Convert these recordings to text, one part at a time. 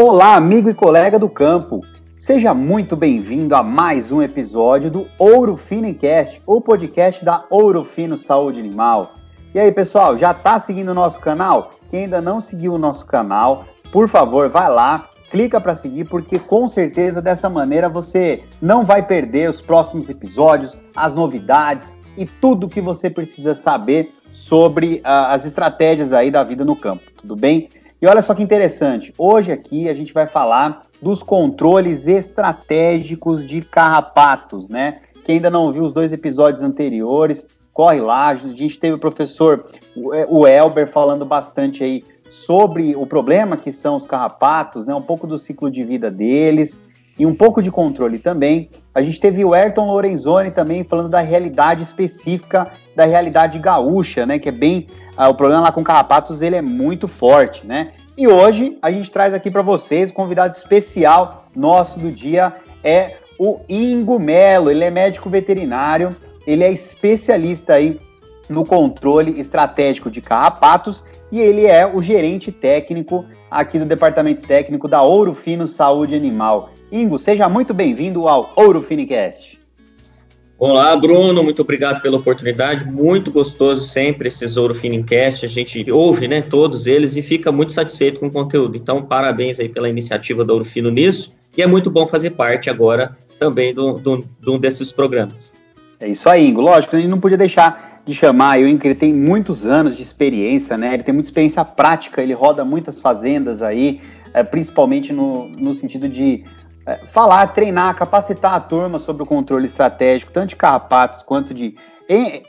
Olá, amigo e colega do campo. Seja muito bem-vindo a mais um episódio do Ouro Fino Cast, o podcast da Ouro Fino Saúde Animal. E aí, pessoal, já está seguindo o nosso canal? Quem ainda não seguiu o nosso canal, por favor, vai lá, clica para seguir, porque com certeza dessa maneira você não vai perder os próximos episódios, as novidades e tudo que você precisa saber sobre uh, as estratégias aí da vida no campo, tudo bem? E olha só que interessante, hoje aqui a gente vai falar dos controles estratégicos de carrapatos, né? Quem ainda não viu os dois episódios anteriores, corre lá. A gente teve o professor, o Elber, falando bastante aí sobre o problema que são os carrapatos, né? Um pouco do ciclo de vida deles e um pouco de controle também. A gente teve o Ayrton Lorenzoni também falando da realidade específica da realidade gaúcha, né? Que é bem o problema lá com carrapatos ele é muito forte, né? E hoje a gente traz aqui para vocês o convidado especial nosso do dia é o Ingo Melo. Ele é médico veterinário, ele é especialista aí no controle estratégico de carrapatos e ele é o gerente técnico aqui do departamento técnico da Ouro Fino Saúde Animal. Ingo, seja muito bem-vindo ao Ouro Finicast. Olá, Bruno, muito obrigado pela oportunidade. Muito gostoso sempre esses Ouro Finincast. A gente ouve, né, todos eles e fica muito satisfeito com o conteúdo. Então, parabéns aí pela iniciativa da Ouro Fino nisso. E é muito bom fazer parte agora também de um desses programas. É isso aí, Ingo. Lógico, a gente não podia deixar de chamar o Ingo, ele tem muitos anos de experiência, né? Ele tem muita experiência prática, ele roda muitas fazendas aí, é, principalmente no, no sentido de falar, treinar, capacitar a turma sobre o controle estratégico, tanto de carrapatos quanto de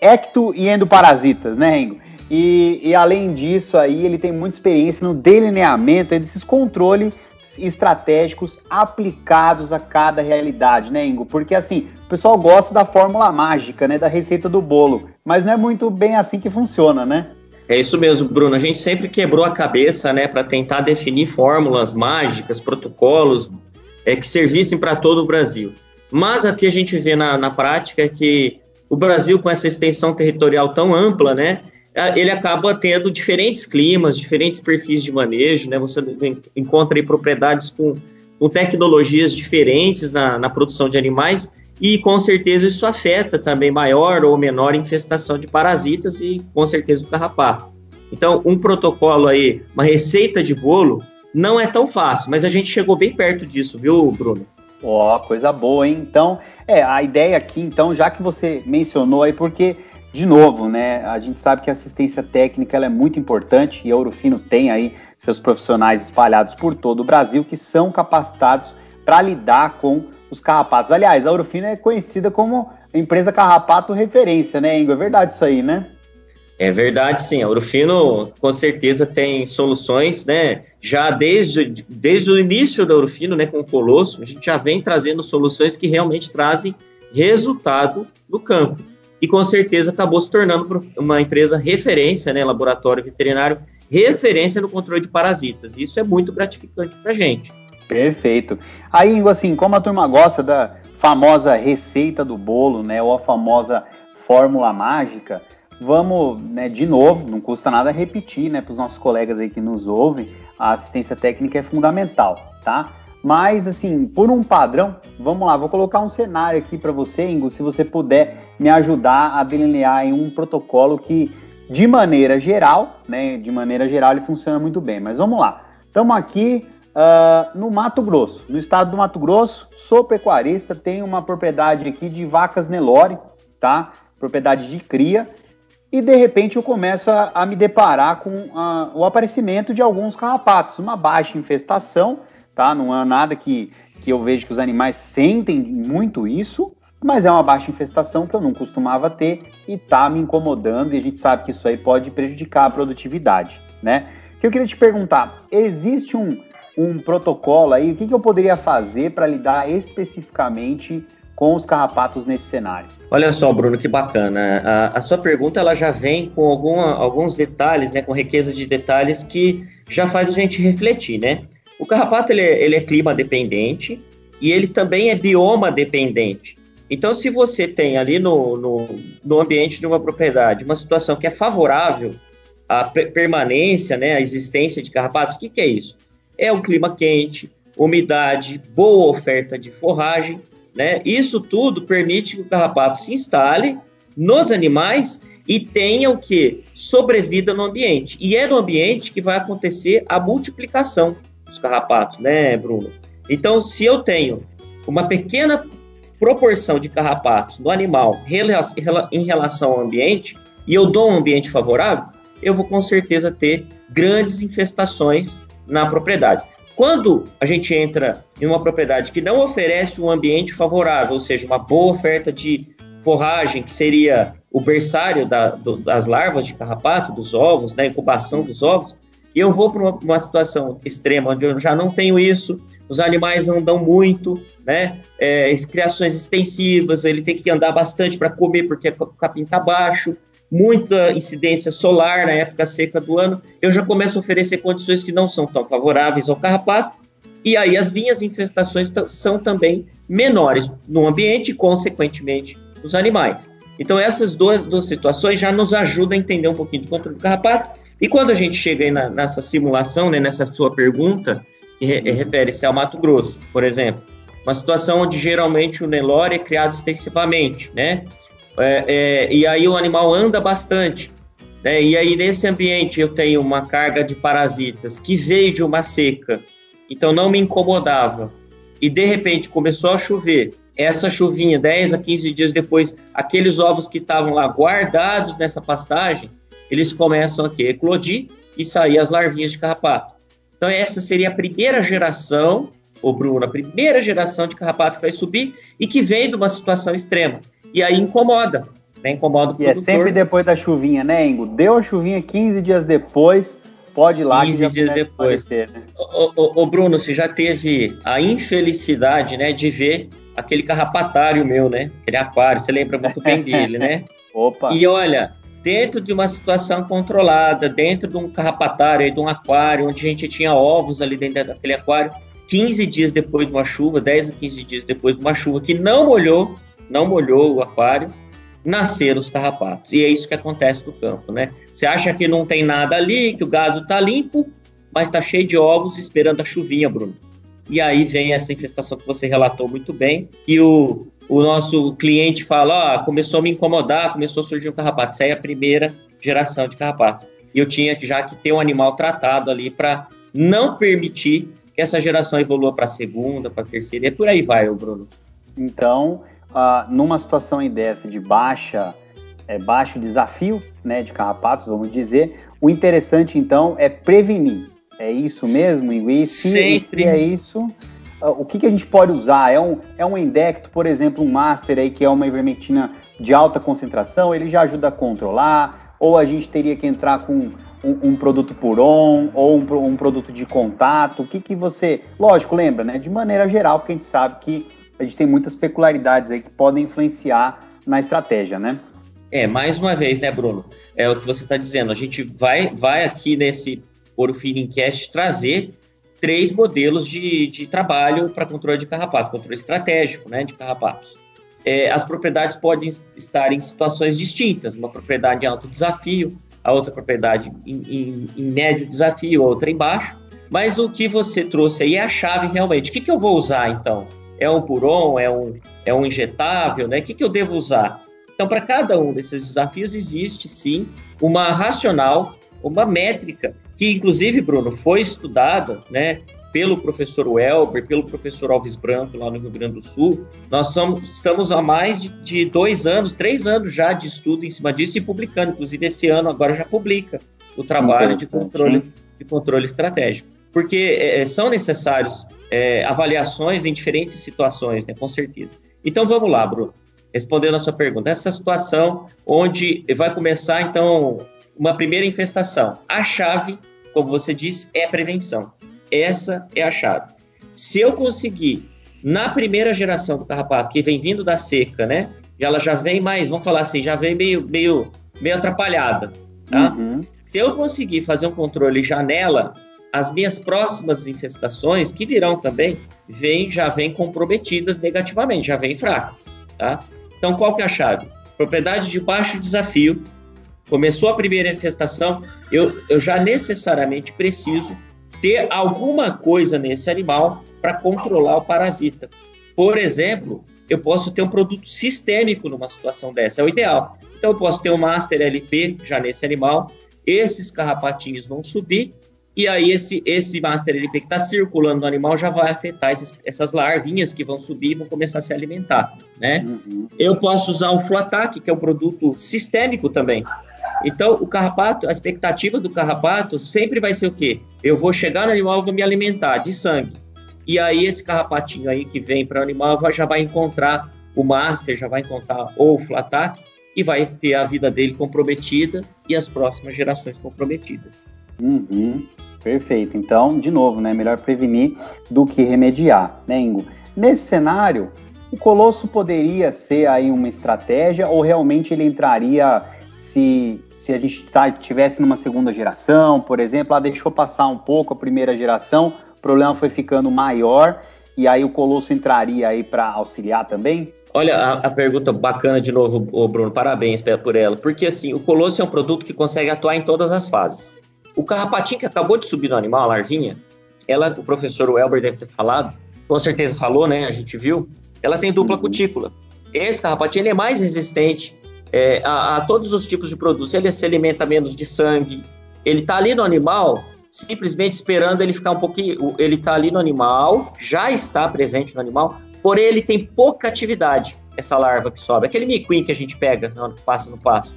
ecto e endoparasitas, né, Rengo? E, e, além disso aí, ele tem muita experiência no delineamento desses controles estratégicos aplicados a cada realidade, né, Ingo? Porque assim, o pessoal gosta da fórmula mágica, né, da receita do bolo, mas não é muito bem assim que funciona, né? É isso mesmo, Bruno. A gente sempre quebrou a cabeça, né, para tentar definir fórmulas mágicas, protocolos, é, que servissem para todo o Brasil. Mas aqui a gente vê na, na prática que o Brasil, com essa extensão territorial tão ampla, né, ele acaba tendo diferentes climas, diferentes perfis de manejo, né, você encontra aí propriedades com, com tecnologias diferentes na, na produção de animais, e com certeza isso afeta também maior ou menor infestação de parasitas e com certeza o carrapato. Então, um protocolo aí, uma receita de bolo, não é tão fácil, mas a gente chegou bem perto disso, viu, Bruno? Ó, oh, coisa boa, hein? Então, é, a ideia aqui, então, já que você mencionou aí, porque, de novo, né, a gente sabe que a assistência técnica ela é muito importante e a Ourofino tem aí seus profissionais espalhados por todo o Brasil que são capacitados para lidar com os carrapatos. Aliás, a Ourofino é conhecida como empresa carrapato referência, né, Ingo? É verdade isso aí, né? É verdade, sim. A Urufino com certeza tem soluções, né? Já desde, desde o início da Urufino, né, com o Colosso, a gente já vem trazendo soluções que realmente trazem resultado no campo. E com certeza acabou se tornando uma empresa referência, né, laboratório veterinário, referência no controle de parasitas. Isso é muito gratificante para a gente. Perfeito. Aí, Ingo, assim, como a turma gosta da famosa receita do bolo, né, ou a famosa fórmula mágica, vamos, né, de novo, não custa nada repetir, né, para os nossos colegas aí que nos ouvem, a assistência técnica é fundamental, tá? Mas, assim, por um padrão, vamos lá, vou colocar um cenário aqui para você, Ingo, se você puder me ajudar a delinear em um protocolo que, de maneira geral, né, de maneira geral ele funciona muito bem. Mas vamos lá, estamos aqui uh, no Mato Grosso, no estado do Mato Grosso, sou pecuarista, tenho uma propriedade aqui de vacas Nelore, tá? Propriedade de cria, e de repente eu começo a, a me deparar com a, o aparecimento de alguns carrapatos, uma baixa infestação, tá? Não é nada que, que eu vejo que os animais sentem muito isso, mas é uma baixa infestação que eu não costumava ter e tá me incomodando, e a gente sabe que isso aí pode prejudicar a produtividade, né? Que eu queria te perguntar, existe um, um protocolo aí, o que, que eu poderia fazer para lidar especificamente com os carrapatos nesse cenário? Olha só, Bruno, que bacana. A, a sua pergunta ela já vem com alguma, alguns detalhes, né, com riqueza de detalhes que já faz a gente refletir, né? O carrapato ele é, ele é clima dependente e ele também é bioma dependente. Então, se você tem ali no, no, no ambiente de uma propriedade uma situação que é favorável à permanência, né, à existência de carrapatos, o que, que é isso? é o clima quente, umidade, boa oferta de forragem, né? Isso tudo permite que o carrapato se instale nos animais e tenha o que? Sobrevida no ambiente. E é no ambiente que vai acontecer a multiplicação dos carrapatos, né, Bruno? Então, se eu tenho uma pequena proporção de carrapatos no animal em relação ao ambiente, e eu dou um ambiente favorável, eu vou com certeza ter grandes infestações na propriedade. Quando a gente entra em uma propriedade que não oferece um ambiente favorável, ou seja, uma boa oferta de forragem, que seria o berçário da, do, das larvas de carrapato, dos ovos, da incubação dos ovos, e eu vou para uma, uma, situação extrema, onde eu já não tenho isso, os animais dão muito, né? É, criações extensivas, ele tem que andar bastante para comer porque o capim está baixo, muita incidência solar na época seca do ano, eu já começo a oferecer condições que não são tão favoráveis ao carrapato, e aí as minhas infestações são também menores no ambiente e, consequentemente, nos animais. Então, essas duas, duas situações já nos ajudam a entender um pouquinho do controle do carrapato. E quando a gente chega aí na, nessa simulação, né, nessa sua pergunta, que re, refere-se ao Mato Grosso, por exemplo, uma situação onde geralmente o Nelore é criado extensivamente, né? É, é, e aí o animal anda bastante. Né? E aí, nesse ambiente, eu tenho uma carga de parasitas que veio de uma seca, então não me incomodava. E de repente começou a chover. Essa chuvinha, 10 a 15 dias depois, aqueles ovos que estavam lá guardados nessa pastagem, eles começam a eclodir e sair as larvinhas de carrapato. Então, essa seria a primeira geração, ô Bruno, a primeira geração de carrapato que vai subir e que vem de uma situação extrema e aí incomoda, né? Incomoda o E é sempre depois da chuvinha, né, Ingo? Deu a chuvinha 15 dias depois, pode ir lá 15 dias depois. Aparecer, né? ô, ô, ô, Bruno, você já teve a infelicidade, né, de ver aquele carrapatário meu, né? Aquele aquário, você lembra muito bem dele, né? Opa! E olha, dentro de uma situação controlada, dentro de um carrapatário, de um aquário, onde a gente tinha ovos ali dentro daquele aquário, 15 dias depois de uma chuva, 10 a 15 dias depois de uma chuva que não molhou, não molhou o aquário, nasceram os carrapatos. E é isso que acontece no campo, né? Você acha que não tem nada ali, que o gado tá limpo, mas tá cheio de ovos esperando a chuvinha, Bruno. E aí vem essa infestação que você relatou muito bem, e o, o nosso cliente fala, ó, começou a me incomodar, começou a surgir um carrapato. Essa é a primeira geração de carrapatos. E eu tinha já que ter um animal tratado ali para não permitir que essa geração evolua para a segunda, para a terceira, e por aí vai, Bruno. Então, ah, numa situação aí dessa de baixa, é, baixo desafio né, de carrapatos, vamos dizer, o interessante então é prevenir. É isso mesmo, E se, Sempre. é isso, ah, o que, que a gente pode usar? É um, é um endecto, por exemplo, um master aí que é uma ivermectina de alta concentração, ele já ajuda a controlar, ou a gente teria que entrar com um, um produto puron ou um, um, produto de contato? O que, que você. Lógico, lembra, né? De maneira geral, porque a gente sabe que a gente tem muitas peculiaridades aí que podem influenciar na estratégia, né? É, mais uma vez, né, Bruno? É o que você está dizendo. A gente vai, vai aqui nesse Ouro Cast trazer três modelos de, de trabalho para controle de carrapato, controle estratégico né, de carrapatos. É, as propriedades podem estar em situações distintas, uma propriedade em alto desafio, a outra propriedade em, em, em médio desafio, a outra em baixo, mas o que você trouxe aí é a chave realmente. O que, que eu vou usar, então? É um puron, é um, é um injetável, né? O que, que eu devo usar? Então, para cada um desses desafios, existe sim uma racional, uma métrica, que inclusive, Bruno, foi estudada, né? Pelo professor Welber, pelo professor Alves Branco, lá no Rio Grande do Sul. Nós somos, estamos há mais de, de dois anos, três anos já de estudo em cima disso e publicando. Inclusive, esse ano agora já publica o trabalho de controle, de controle estratégico. Porque é, são necessários é, avaliações em diferentes situações, né, com certeza. Então vamos lá, Bruno, respondendo a sua pergunta. Essa situação onde vai começar, então, uma primeira infestação. A chave, como você disse, é a prevenção. Essa é a chave. Se eu conseguir, na primeira geração do carrapato, que vem vindo da seca, né? E ela já vem mais, vamos falar assim, já vem meio, meio, meio atrapalhada, tá? Uhum. Se eu conseguir fazer um controle janela, as minhas próximas infestações, que virão também, vem, já vêm comprometidas negativamente, já vêm fracas, tá? Então, qual que é a chave? Propriedade de baixo desafio, começou a primeira infestação, eu, eu já necessariamente preciso ter alguma coisa nesse animal para controlar o parasita. Por exemplo, eu posso ter um produto sistêmico numa situação dessa, é o ideal. Então, eu posso ter um Master LP já nesse animal, esses carrapatinhos vão subir, e aí esse, esse Master LP que está circulando no animal já vai afetar esses, essas larvinhas que vão subir e vão começar a se alimentar, né? Uhum. Eu posso usar o Fluatac, que é um produto sistêmico também. Então, o carrapato, a expectativa do carrapato sempre vai ser o quê? Eu vou chegar no animal, vou me alimentar de sangue. E aí esse carrapatinho aí que vem para o animal já vai encontrar o master, já vai encontrar ou o flatac e vai ter a vida dele comprometida e as próximas gerações comprometidas. Uhum, perfeito. Então, de novo, né, melhor prevenir do que remediar, né, Ingo? Nesse cenário, o Colosso poderia ser aí uma estratégia ou realmente ele entraria se, se a gente tá, tivesse numa segunda geração, por exemplo, ela deixou passar um pouco a primeira geração, o problema foi ficando maior e aí o Colosso entraria aí para auxiliar também? Olha a, a, pergunta bacana de novo, Bruno, parabéns por ela, porque assim, o Colosso é um produto que consegue atuar em todas as fases. O carrapatinho que acabou de subir no animal, a larvinha, ela, o professor Welber deve ter falado, com certeza falou, né, a gente viu, ela tem dupla uhum. cutícula. Esse carrapatinho é mais resistente é, a, a, todos os tipos de produtos, ele se alimenta menos de sangue, ele está ali no animal, simplesmente esperando ele ficar um pouquinho. Ele está ali no animal, já está presente no animal, porém ele tem pouca atividade, essa larva que sobe. Aquele miquim que a gente pega, passa no passo.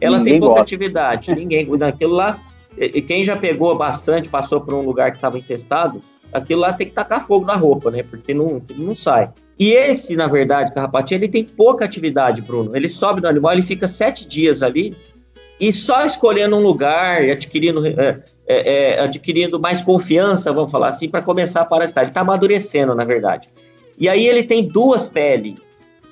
Ela ninguém tem pouca gosta. atividade, ninguém cuida daquilo lá. E quem já pegou bastante, passou por um lugar que estava infestado, aquilo lá tem que tacar fogo na roupa, né? Porque não, não sai. E esse, na verdade, carrapatinho, ele tem pouca atividade, Bruno. Ele sobe no animal, ele fica sete dias ali e só escolhendo um lugar, adquirindo é, é, é, adquirindo mais confiança, vamos falar assim, para começar a parasitar. Ele está amadurecendo, na verdade. E aí ele tem duas peles,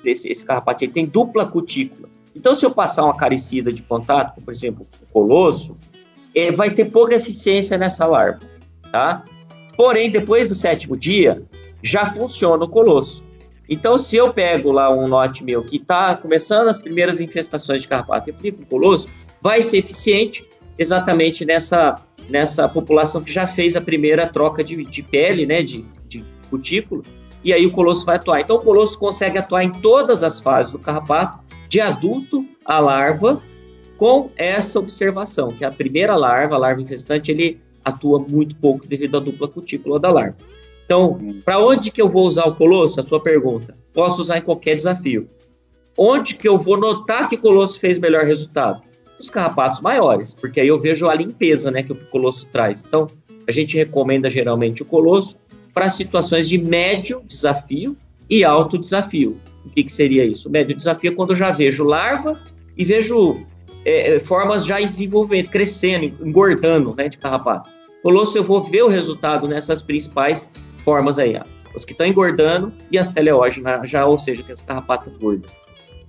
esse, esse carrapato, ele tem dupla cutícula. Então, se eu passar uma caricida de contato, por exemplo, o colosso, ele vai ter pouca eficiência nessa larva, tá? Porém, depois do sétimo dia, já funciona o colosso. Então, se eu pego lá um lote meu que está começando as primeiras infestações de carrapato e aplico o colosso, vai ser eficiente exatamente nessa nessa população que já fez a primeira troca de, de pele, né, de, de cutícula, e aí o colosso vai atuar. Então o colosso consegue atuar em todas as fases do carrapato, de adulto a larva, com essa observação, que a primeira larva, a larva infestante, ele atua muito pouco devido à dupla cutícula da larva. Então, para onde que eu vou usar o colosso? A sua pergunta. Posso usar em qualquer desafio. Onde que eu vou notar que o colosso fez melhor resultado? os carrapatos maiores, porque aí eu vejo a limpeza né, que o colosso traz. Então, a gente recomenda geralmente o colosso para situações de médio desafio e alto desafio. O que, que seria isso? Médio desafio é quando eu já vejo larva e vejo é, é formas já em desenvolvimento, crescendo, engordando né, de carrapato. Colosso eu vou ver o resultado nessas principais formas aí. Os que estão engordando e as teleógenas, já, ou seja, que as carrapatas gordas.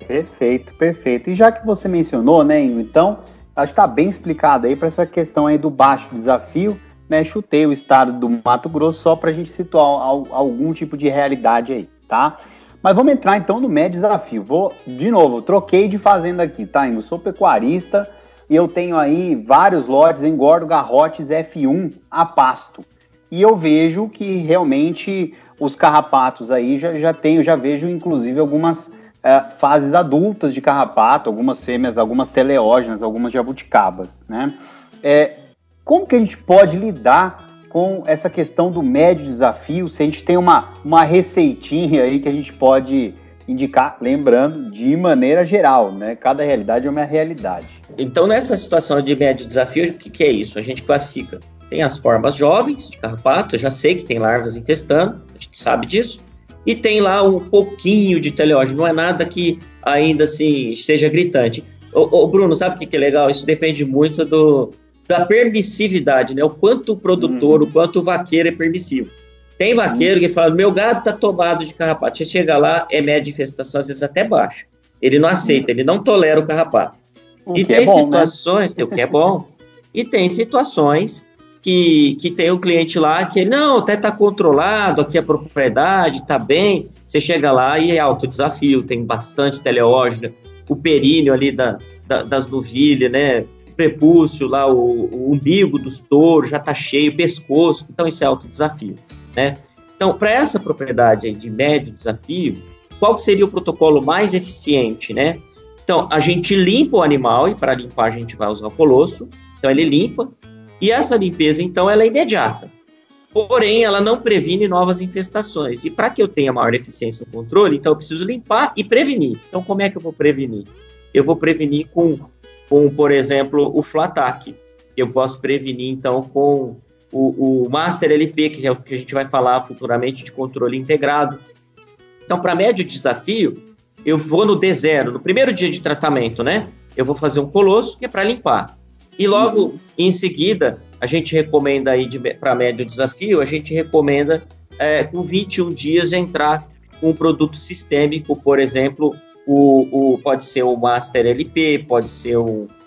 Perfeito, perfeito. E já que você mencionou, né, Ingo, então, acho que está bem explicado aí para essa questão aí do baixo desafio, né? Chutei o estado do Mato Grosso só para a gente situar algum tipo de realidade aí, tá? Mas vamos entrar então no médio desafio. Vou, de novo, troquei de fazenda aqui, tá, Ingo? Sou pecuarista e eu tenho aí vários lotes, engordo garrotes F1 a pasto. E eu vejo que realmente os carrapatos aí já, já tenho, já vejo inclusive algumas é, fases adultas de carrapato, algumas fêmeas, algumas teleógenas, algumas jabuticabas, né? É, como que a gente pode lidar com essa questão do médio desafio? Se a gente tem uma, uma receitinha aí que a gente pode indicar, lembrando, de maneira geral, né? Cada realidade é uma realidade. Então, nessa situação de médio desafio, o que, que é isso? A gente classifica. Tem as formas jovens de carrapato, eu já sei que tem larvas infestando, a gente sabe disso e tem lá um pouquinho de teleógeno, não é nada que ainda assim esteja gritante. Ô Bruno, sabe o que, que é legal? Isso depende muito do, da permissividade, né? O quanto o produtor, uhum. o quanto o vaqueiro é permissivo. Tem vaqueiro uhum. que fala, meu gado tá tomado de carrapato. Você chega lá, é média de infestação, às vezes até baixa. Ele não aceita, ele não tolera o carrapato. O e tem é bom, né? situações, né? o que é bom, e tem situações que, que tem um cliente lá que, não, até está controlado, aqui a propriedade está bem. Você chega lá e é alto desafio, tem bastante teleógeno, o períneo ali da, da, das novilhas, né? Prepúcio, lá o, o umbigo dos touros já está cheio, pescoço, então isso é alto desafio, né? Então, para essa propriedade de médio desafio, qual seria o protocolo mais eficiente, né? Então, a gente limpa o animal, e para limpar a gente vai usar o colosso, então ele limpa, e essa limpeza, então, ela é imediata. Porém, ela não previne novas infestações. E para que eu tenha maior eficiência no controle, então eu preciso limpar e prevenir. Então, como é que eu vou prevenir? Eu vou prevenir com, com por exemplo, o Flatac. Eu posso prevenir, então, com o, o Master LP, que é o que a gente vai falar futuramente de controle integrado. Então, para médio desafio, eu vou no D0, no primeiro dia de tratamento, né? Eu vou fazer um colosso, que é para limpar. E logo em seguida, a gente recomenda aí para médio desafio, a gente recomenda é, com 21 dias entrar com um produto sistêmico, por exemplo, o, o, pode ser o Master LP, pode ser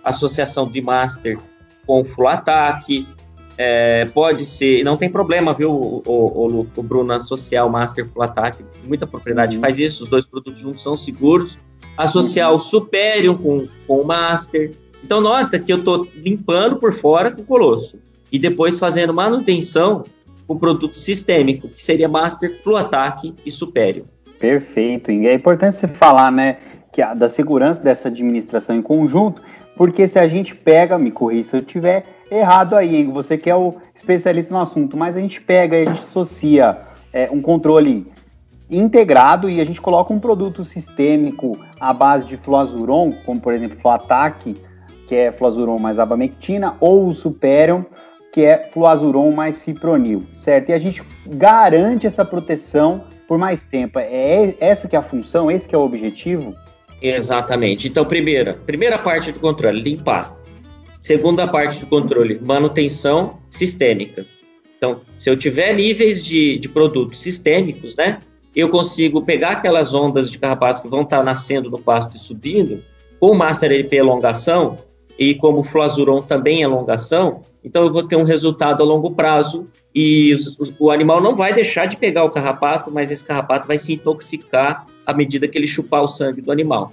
a associação de Master com Full Attack, é, pode ser, não tem problema, viu, o, o, o Bruno associar o Master Full Attack, muita propriedade uhum. faz isso, os dois produtos juntos são seguros, associar uhum. o Superior com, com o Master, então, nota que eu estou limpando por fora com o colosso e depois fazendo manutenção com produto sistêmico, que seria Master, Fluataque e Superior. Perfeito. E é importante você falar, né, que a, da segurança dessa administração em conjunto, porque se a gente pega, me corrija se eu estiver errado aí, hein, você que é o especialista no assunto, mas a gente pega e a gente associa é, um controle integrado e a gente coloca um produto sistêmico à base de fluazuron, como por exemplo Fluataque, que é fluazuron mais abamectina, ou o Superion, que é fluazuron mais fipronil, certo? E a gente garante essa proteção por mais tempo. É essa que é a função, esse que é o objetivo? Exatamente. Então, primeira, primeira parte do controle, limpar. Segunda parte do controle, manutenção sistêmica. Então, se eu tiver níveis de, de produtos sistêmicos, né, eu consigo pegar aquelas ondas de carrapatos que vão estar nascendo no pasto e subindo, com o Master LP elongação, e como o flazuron também é alongação, então eu vou ter um resultado a longo prazo e os, os, o animal não vai deixar de pegar o carrapato, mas esse carrapato vai se intoxicar à medida que ele chupar o sangue do animal.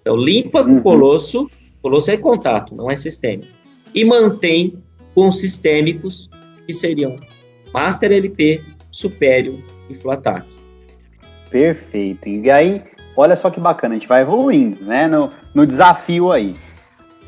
Então limpa com o uhum. colosso, colosso é contato, não é sistêmico, e mantém com sistêmicos que seriam Master LP, Superior e Flatac. Perfeito. E aí, olha só que bacana, a gente vai evoluindo, né, no, no desafio aí.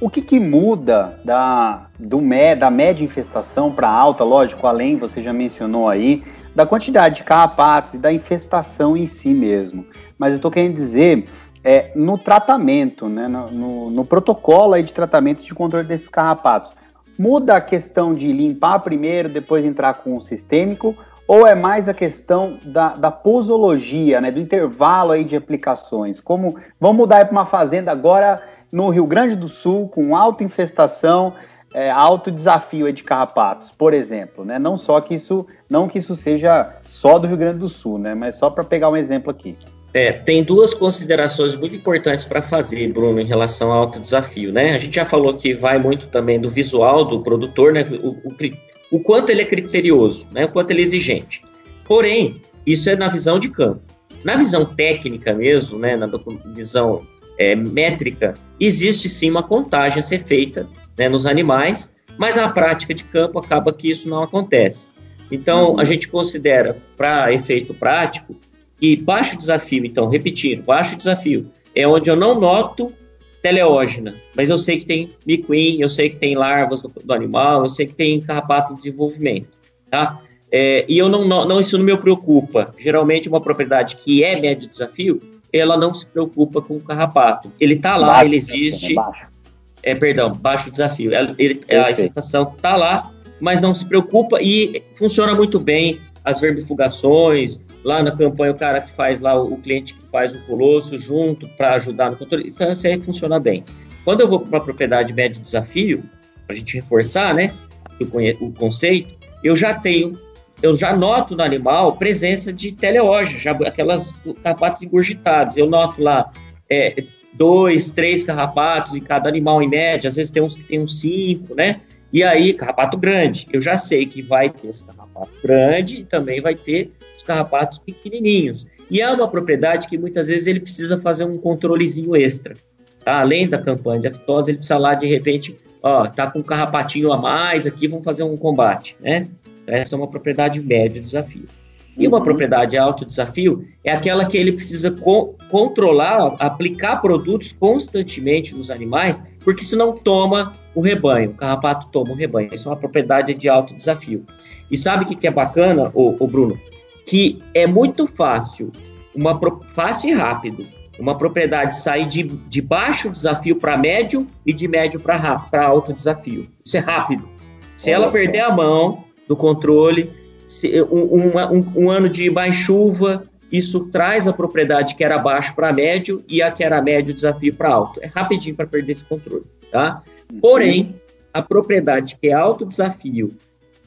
O que, que muda da, do, da média infestação para alta, lógico, além, você já mencionou aí, da quantidade de carrapatos e da infestação em si mesmo. Mas eu estou querendo dizer é, no tratamento, né, no, no, no, protocolo aí de tratamento de controle desses carrapatos. Muda a questão de limpar primeiro, depois entrar com o sistêmico, ou é mais a questão da, da posologia, né, do intervalo aí de aplicações? Como vamos mudar para uma fazenda agora no Rio Grande do Sul com alta infestação, é, alto desafio de carrapatos, por exemplo, né? Não só que isso, não que isso seja só do Rio Grande do Sul, né? Mas só para pegar um exemplo aqui. É, tem duas considerações muito importantes para fazer, Bruno, em relação ao alto desafio, né? A gente já falou que vai muito também do visual do produtor, né? O, o, o quanto ele é criterioso, né? O quanto ele é exigente. Porém, isso é na visão de campo. Na visão técnica mesmo, né? Na visão é, métrica, existe sim uma contagem a ser feita né, nos animais, mas na prática de campo acaba que isso não acontece. Então, a gente considera, para efeito prático, que baixo desafio, então, repetindo, baixo desafio é onde eu não noto teleógena, mas eu sei que tem miquim, eu sei que tem larvas do, do, animal, eu sei que tem carrapato em desenvolvimento, tá? É, e eu não, não, isso não me preocupa. Geralmente, uma propriedade que é médio desafio, ela não se preocupa com o carrapato. Ele está lá, baixo, ele existe. É, perdão, baixo desafio. Ele, a infestação está lá, mas não se preocupa e funciona muito bem as vermifugações. Lá na campanha, o cara que faz lá, o cliente que faz o colosso junto para ajudar no controle, isso aí funciona bem. Quando eu vou para uma propriedade médio desafio, para a gente reforçar né, o, o conceito, eu já tenho eu já noto no animal presença de teleógeno, já aquelas carrapatos engurgitados. Eu noto lá é, dois, três carrapatos em cada animal em média, às vezes tem uns que tem uns cinco, né? E aí, carrapato grande, eu já sei que vai ter esse carrapato grande e também vai ter os carrapatos pequenininhos. E é uma propriedade que muitas vezes ele precisa fazer um controlezinho extra. Tá? Além da campanha de aftosa, ele precisa lá, de repente, ó, tá com um carrapatinho a mais aqui, vamos fazer um combate, né? Essa é uma propriedade média desafio. E uma uhum. propriedade alto desafio é aquela que ele precisa co controlar, aplicar produtos constantemente nos animais, porque senão toma o rebanho, o carrapato toma o rebanho. Isso é uma propriedade de alto desafio. E sabe o que, que é bacana, o, o Bruno? Que é muito fácil, uma fácil e rápido, uma propriedade sair de, de baixo desafio para médio e de médio para alto desafio. Isso é rápido. Se ela perder a mão do controle, se, um, um, um, ano de mais chuva, isso traz a propriedade que era baixo para médio e a que era médio desafio para alto. É rapidinho para perder esse controle, tá? Porém, a propriedade que é alto desafio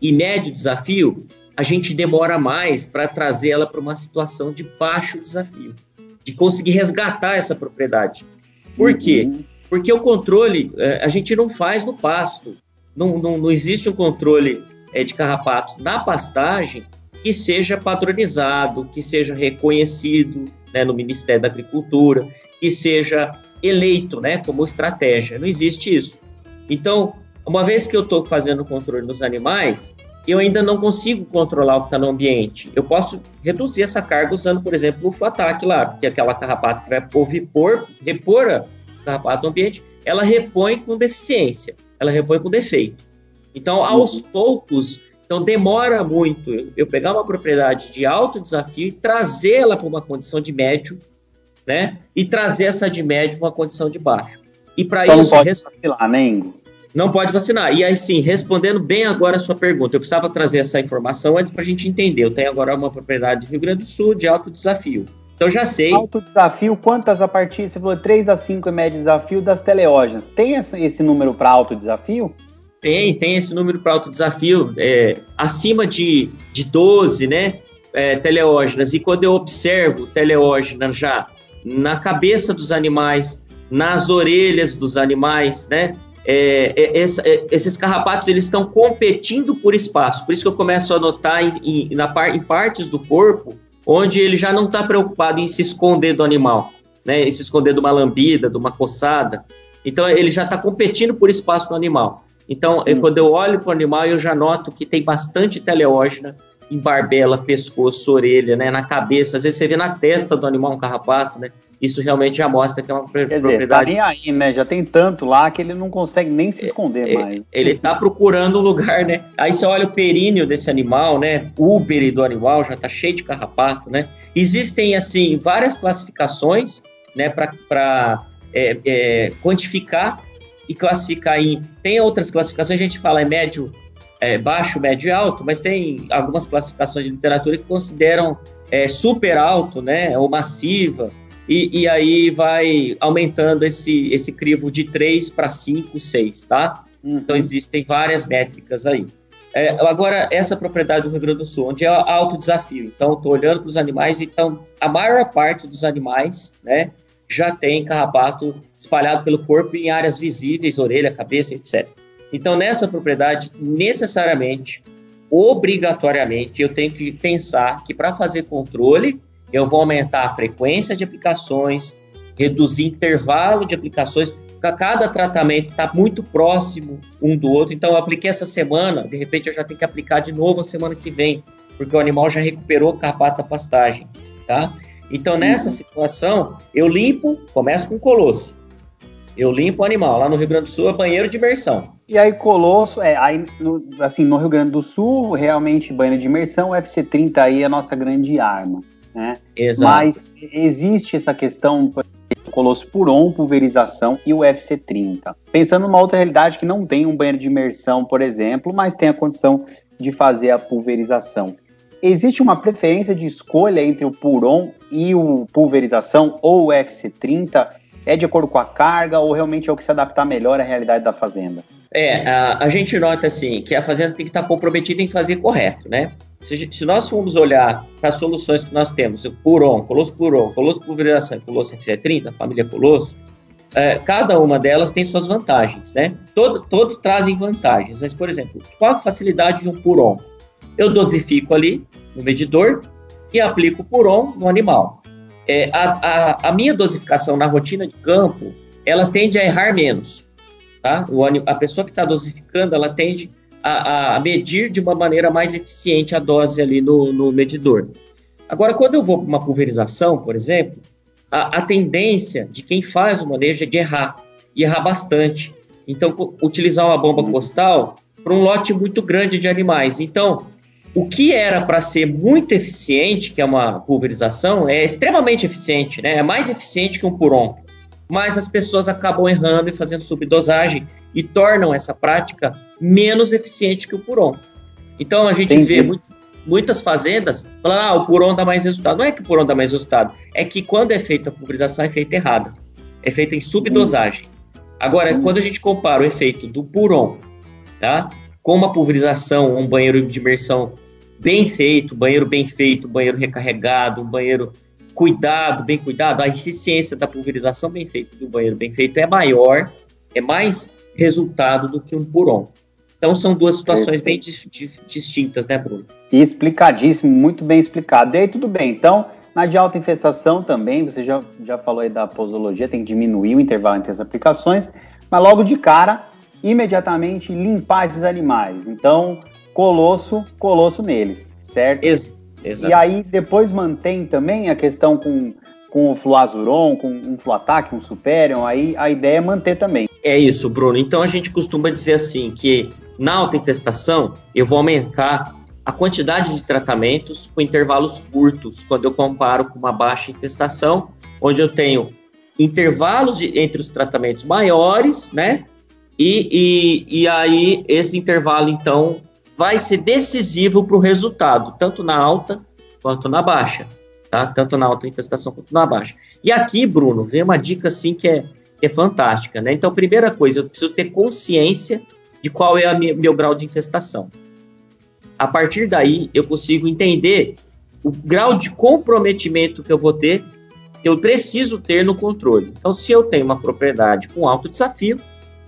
e médio desafio, a gente demora mais para trazer ela para uma situação de baixo desafio de conseguir resgatar essa propriedade. Por quê? Uhum. Porque o controle é, a gente não faz no pasto. Não, não, não existe um controle é, de carrapatos na pastagem que seja padronizado, que seja reconhecido né, no Ministério da Agricultura, que seja eleito né, como estratégia. Não existe isso. Então, uma vez que eu estou fazendo controle nos animais, eu ainda não consigo controlar o que está no ambiente. Eu posso reduzir essa carga usando, por exemplo, o FATAC lá, porque aquela carrapata que vai repor, repor a carrapata no ambiente, ela repõe com deficiência, ela repõe com defeito. Então, aos poucos, então demora muito eu pegar uma propriedade de alto desafio e trazê-la para uma condição de médio, né? E trazer essa de médio para uma condição de baixo. E para então, isso... Não pode vacilar, né, Ingo? Não pode vacinar. E aí, sim, respondendo bem agora a sua pergunta, eu precisava trazer essa informação antes para a gente entender. Eu tenho agora uma propriedade do Rio Grande do Sul de alto desafio. Então já sei. Alto desafio, quantas a partir? Você falou 3 a 5 é médio desafio das teleógenas. Tem esse número para alto desafio? Tem, tem esse número para alto desafio. É, acima de, de 12, né? É, teleógenas. E quando eu observo teleógenas já na cabeça dos animais, nas orelhas dos animais, né? é, é, é, esses carrapatos eles estão competindo por espaço. Por isso que eu começo a notar em, em, na par, em partes do corpo onde ele já não está preocupado em se esconder do animal, né? Em se esconder de uma lambida, de uma coçada. Então ele já está competindo por espaço no animal. Então, hum. quando eu olho para o animal, eu já noto que tem bastante teleógena em barbela, pescoço, orelha, né, na cabeça. Às vezes você vê na testa do animal um carrapato, né? Isso realmente já mostra que é uma Quer propriedade. Dizer, tá nem aí, né? Já tem tanto lá que ele não consegue nem se esconder é, mais. Ele tá procurando um lugar, né? Aí você olha o períneo desse animal, né? O úbere do animal já tá cheio de carrapato, né? Existem, assim, várias classificações, né, para é, é, quantificar e classificar em. Tem outras classificações, a gente fala em médio, é, baixo, médio e alto, mas tem algumas classificações de literatura que consideram é, super alto, né, ou massiva, e, e aí vai aumentando esse, esse crivo de 3 para 5, 6, tá? Uhum. Então existem várias métricas aí. É, agora, essa propriedade do Rio Grande do Sul, onde é alto desafio. Então, estou olhando para os animais, então a maior parte dos animais, né, já tem carrapato espalhado pelo corpo em áreas visíveis, orelha, cabeça, etc. Então, nessa propriedade, necessariamente, obrigatoriamente, eu tenho que pensar que para fazer controle, eu vou aumentar a frequência de aplicações, reduzir intervalo de aplicações, cada tratamento está muito próximo um do outro. Então, eu apliquei essa semana, de repente eu já tenho que aplicar de novo a semana que vem, porque o animal já recuperou carpata pastagem, tá? Então, nessa uhum. situação, eu limpo, começo com colosso. Eu limpo o animal. Lá no Rio Grande do Sul é banheiro de imersão. E aí, Colosso, é, aí, no, assim, no Rio Grande do Sul, realmente banheiro de imersão, o FC30 aí é a nossa grande arma. Né? Exato. Mas existe essa questão do colosso Puron, pulverização e o FC30. Pensando numa outra realidade que não tem um banheiro de imersão, por exemplo, mas tem a condição de fazer a pulverização. Existe uma preferência de escolha entre o Puron e o pulverização ou o FC30? É de acordo com a carga ou realmente é o que se adaptar melhor à realidade da fazenda? É, a, a gente nota assim que a fazenda tem que estar comprometida em fazer correto, né? Se, se nós formos olhar para as soluções que nós temos, o Puron, Colosso Puron, Colosso Pulverização Colosso XC30, a família Colosso, é, cada uma delas tem suas vantagens, né? Todo, todos trazem vantagens, mas, por exemplo, qual a facilidade de um Puron? Eu dosifico ali no medidor e aplico o Puron no animal. É, a, a, a minha dosificação na rotina de campo, ela tende a errar menos. tá? O, a pessoa que está dosificando, ela tende a, a, medir de uma maneira mais eficiente a dose ali no, no medidor. Agora, quando eu vou para uma pulverização, por exemplo, a, a, tendência de quem faz o manejo é de errar, e errar bastante. Então, utilizar uma bomba postal para um lote muito grande de animais. Então, o que era para ser muito eficiente, que é uma pulverização, é extremamente eficiente, né? É mais eficiente que um puron. Mas as pessoas acabam errando e fazendo subdosagem e tornam essa prática menos eficiente que o puron. Então a gente Entendi. vê muito, muitas fazendas falando, ah, o puron dá mais resultado. Não é que o puron dá mais resultado, é que quando é feita a pulverização é feita errada. É feita em subdosagem. Agora, hum. quando a gente compara o efeito do puron, tá? Com uma pulverização, um banheiro de imersão bem feito, banheiro bem feito, banheiro recarregado, banheiro cuidado, bem cuidado, a eficiência da pulverização bem feita do banheiro bem feito é maior, é mais resultado do que um puron. Então são duas situações bem distintas, né, Bruno? E explicadíssimo, muito bem explicado. E aí, tudo bem. Então, na de alta infestação também, você já, já falou aí da posologia, tem que diminuir o intervalo entre as aplicações, mas logo de cara, imediatamente limpar esses animais. Então, colosso, colosso neles, certo? Ex exato. E aí depois mantém também a questão com, com o fluazuron, com um fluataque, um superion, aí a ideia é manter também. É isso, Bruno. Então a gente costuma dizer assim que na alta infestação eu vou aumentar a quantidade de tratamentos com intervalos curtos, quando eu comparo com uma baixa infestação, onde eu tenho intervalos de, entre os tratamentos maiores, né? E, e, e aí esse intervalo, então, vai ser decisivo para o resultado, tanto na alta quanto na baixa, tá? Tanto na alta infestação quanto na baixa. E aqui, Bruno, vem uma dica assim que é, que é fantástica, né? Então, primeira coisa, eu preciso ter consciência de qual é o meu grau de infestação. A partir daí, eu consigo entender o grau de comprometimento que eu vou ter, que eu preciso ter no controle. Então, se eu tenho uma propriedade com alto desafio,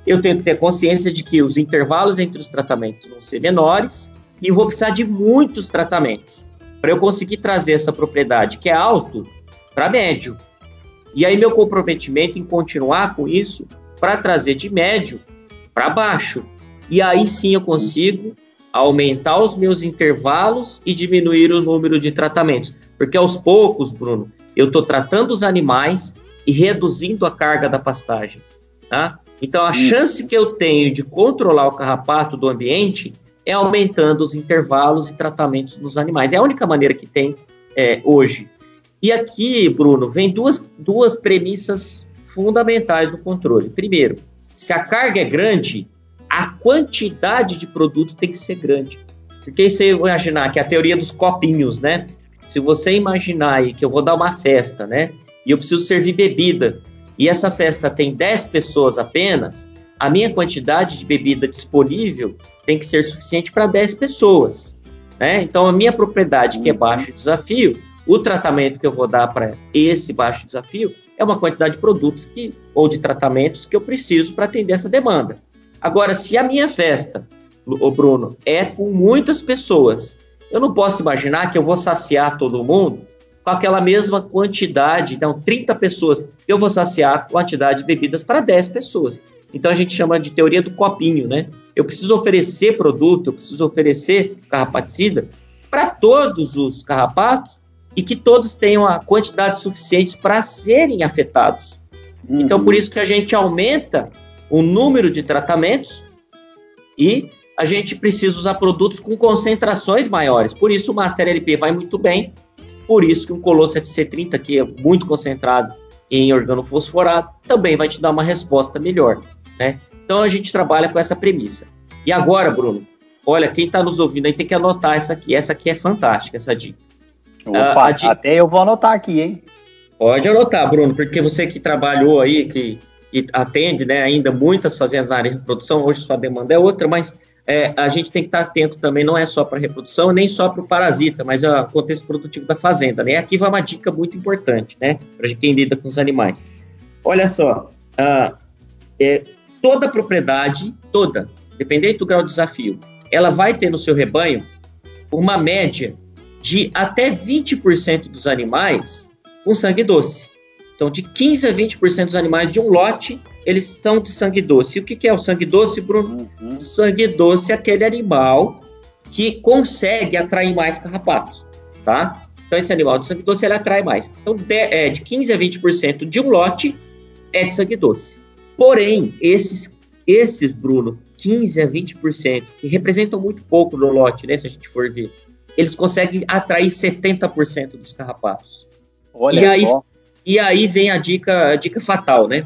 eu tenho que ter consciência de que os intervalos entre os tratamentos vão ser menores e vou precisar de muitos tratamentos para eu conseguir trazer essa propriedade que é alto para médio. E aí meu comprometimento em continuar com isso para trazer de médio para baixo. E aí sim eu consigo aumentar os meus intervalos e diminuir o número de tratamentos. Porque aos poucos, Bruno, eu estou tratando os animais e reduzindo a carga da pastagem. Tá? Então, a chance que eu tenho de controlar o carrapato do ambiente é aumentando os intervalos e tratamentos nos animais. É a única maneira que tem é, hoje. E aqui, Bruno, vem duas, duas premissas fundamentais do controle. Primeiro, se a carga é grande, a quantidade de produto tem que ser grande. Porque você imaginar que é a teoria dos copinhos, né? Se você imaginar aí que eu vou dar uma festa, né? E eu preciso servir bebida e essa festa tem 10 pessoas apenas, a minha quantidade de bebida disponível tem que ser suficiente para 10 pessoas. Né? Então, a minha propriedade, que é baixo desafio, o tratamento que eu vou dar para esse baixo desafio é uma quantidade de produtos que, ou de tratamentos que eu preciso para atender essa demanda. Agora, se a minha festa, o Bruno, é com muitas pessoas, eu não posso imaginar que eu vou saciar todo mundo com aquela mesma quantidade, então 30 pessoas, eu vou saciar a quantidade de bebidas para 10 pessoas. Então a gente chama de teoria do copinho, né? Eu preciso oferecer produto, eu preciso oferecer carrapaticida para todos os carrapatos e que todos tenham a quantidade suficiente para serem afetados. Uhum. Então por isso que a gente aumenta o número de tratamentos e a gente precisa usar produtos com concentrações maiores. Por isso o Master LP vai muito bem, por isso que um Colosso FC30, que é muito concentrado em organofosforado, também vai te dar uma resposta melhor, né? Então a gente trabalha com essa premissa. E agora, Bruno, olha, quem está nos ouvindo aí tem que anotar essa aqui. Essa aqui é fantástica, essa dica. Opa, dica... até eu vou anotar aqui, hein? Pode anotar, Bruno, porque você que trabalhou aí, que, que atende né, ainda muitas fazendas na área de reprodução, hoje sua demanda é outra, mas é, a gente tem que estar atento também, não é só para reprodução, nem só para o parasita, mas é o contexto produtivo da fazenda, né? Aqui vai uma dica muito importante, né, para quem lida com os animais. Olha só, uh, é, toda propriedade, toda, dependendo do grau de desafio, ela vai ter no seu rebanho uma média de até 20% dos animais com sangue doce. Então, de 15 a 20% dos animais de um lote, eles são de sangue doce. E o que, que é o sangue doce, Bruno? Uhum. Sangue doce é aquele animal que consegue atrair mais carrapatos, tá? Então, esse animal de sangue doce, ele atrai mais. Então, de, é, de 15 a 20% de um lote é de sangue doce. Porém, esses, esses, Bruno, 15 a 20%, que representam muito pouco no lote, né, se a gente for ver, eles conseguem atrair 70% dos carrapatos. Olha e aí, só. E aí vem a dica, a dica fatal, né?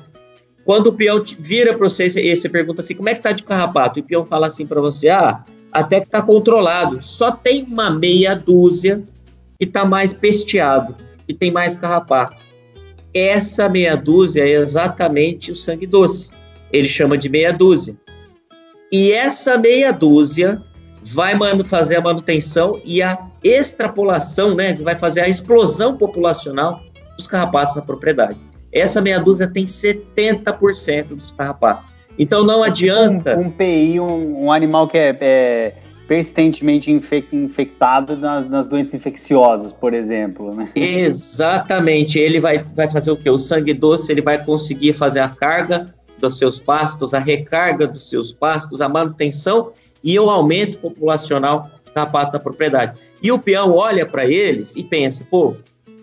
Quando o peão vira para você e você pergunta assim, como é que tá de carrapato? E o peão fala assim para você, ah, até que tá controlado. Só tem uma meia dúzia que tá mais pesteado, que tem mais carrapato. Essa meia dúzia é exatamente o sangue doce. Ele chama de meia dúzia. E essa meia dúzia vai fazer a manutenção e a extrapolação, né? Vai fazer a explosão populacional dos carrapatos na propriedade. Essa meia dúzia tem 70% dos carrapatos. Então não adianta. Um, um PI, um, um, animal que é, é persistentemente infectado nas, nas, doenças infecciosas, por exemplo. Né? Exatamente. Ele vai, vai fazer o quê? O sangue doce ele vai conseguir fazer a carga dos seus pastos, a recarga dos seus pastos, a manutenção e o aumento populacional de carrapato na propriedade. E o peão olha para eles e pensa, pô,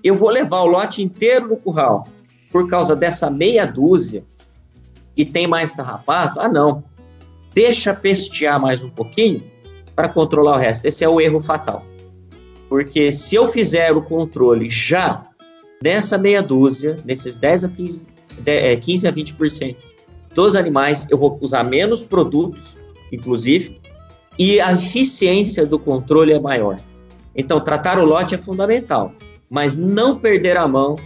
eu vou levar o lote inteiro no curral por causa dessa meia dúzia e tem mais carrapato? Ah, não. Deixa pestear mais um pouquinho para controlar o resto. Esse é o erro fatal. Porque se eu fizer o controle já nessa meia dúzia, nesses 10 a 15, 15 é, a 20% dos animais, eu vou usar menos produtos, inclusive, e a eficiência do controle é maior. Então, tratar o lote é fundamental mas não perder a mão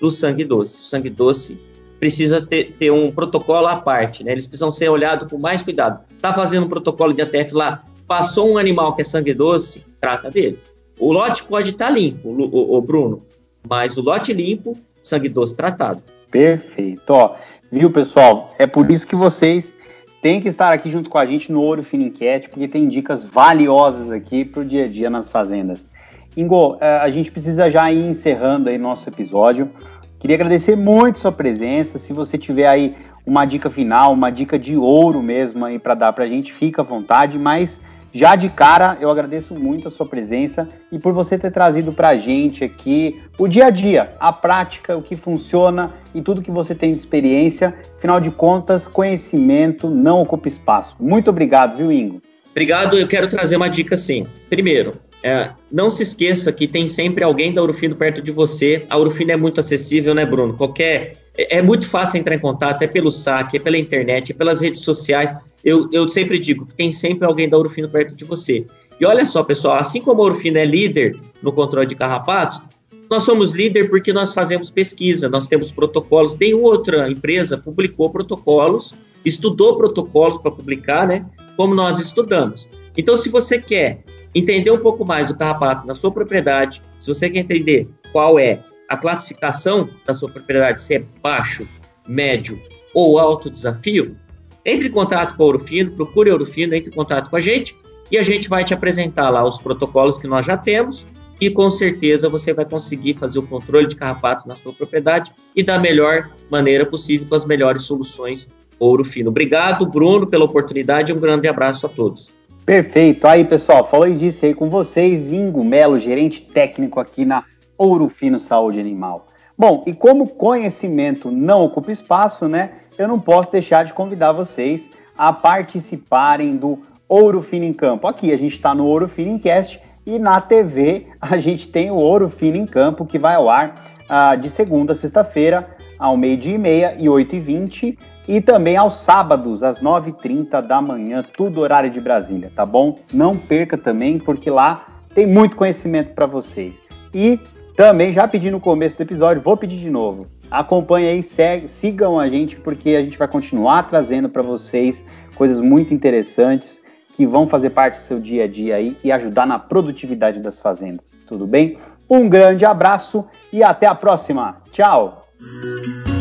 do sangue doce. O sangue doce precisa ter, ter um protocolo à parte, né? Eles precisam ser olhados com mais cuidado. Tá fazendo um protocolo de ATF lá, passou um animal que é sangue doce, trata dele. O lote pode estar tá limpo, o, o, Bruno, mas o lote limpo, sangue doce tratado. Perfeito. Ó, viu, pessoal? É por isso que vocês têm que estar aqui junto com a gente no Ouro Fino Enquete, porque tem dicas valiosas aqui para o dia a dia nas fazendas. Ingo, é, a gente precisa já ir encerrando aí nosso episódio. Queria agradecer muito sua presença. Se você tiver aí uma dica final, uma dica de ouro mesmo aí para dar para a gente, fica à vontade. Mas já de cara, eu agradeço muito a sua presença e por você ter trazido para a gente aqui o dia a dia, a prática, o que funciona e tudo que você tem de experiência. Afinal de contas, conhecimento não ocupa espaço. Muito obrigado, viu, Ingo? Obrigado. Eu quero trazer uma dica sim. Primeiro, é, não se esqueça que tem sempre alguém da Urufino perto de você. A Urufino é muito acessível, né, Bruno? Qualquer. É, é muito fácil entrar em contato, é pelo saque, é pela internet, é pelas redes sociais. Eu, eu sempre digo que tem sempre alguém da Urufino perto de você. E olha só, pessoal, assim como a Urufino é líder no controle de carrapatos, nós somos líder porque nós fazemos pesquisa, nós temos protocolos. Nenhuma outra empresa publicou protocolos, estudou protocolos para publicar, né? Como nós estudamos. Então, se você quer entender um pouco mais do carrapato na sua propriedade, se você quer entender qual é a classificação da sua propriedade, se é baixo, médio ou alto desafio, entre em contato com a Ourofino, procure a Ourofino, entre em contato com a gente e a gente vai te apresentar lá os protocolos que nós já temos e com certeza você vai conseguir fazer o controle de carrapatos na sua propriedade e da melhor maneira possível com as melhores soluções Ouro Fino. Obrigado, Bruno, pela oportunidade e um grande abraço a todos. Perfeito. Aí, pessoal, falou e disse aí com vocês, Ingo Melo, gerente técnico aqui na Ouro Fino Saúde Animal. Bom, e como conhecimento não ocupa espaço, né? Eu não posso deixar de convidar vocês a participarem do Ouro Fino em Campo. Aqui a gente está no Ouro Fino em Cast e na TV a gente tem o Ouro Fino em Campo que vai ao ar ah, de segunda a sexta-feira ao meio-dia e meia e 8 e 20 e também aos sábados, às 9h30 da manhã, tudo horário de Brasília, tá bom? Não perca também, porque lá tem muito conhecimento para vocês. E também, já pedi no começo do episódio, vou pedir de novo. Acompanhe aí, segue, sigam a gente, porque a gente vai continuar trazendo para vocês coisas muito interessantes que vão fazer parte do seu dia a dia aí e ajudar na produtividade das fazendas. Tudo bem? Um grande abraço e até a próxima. Tchau! Música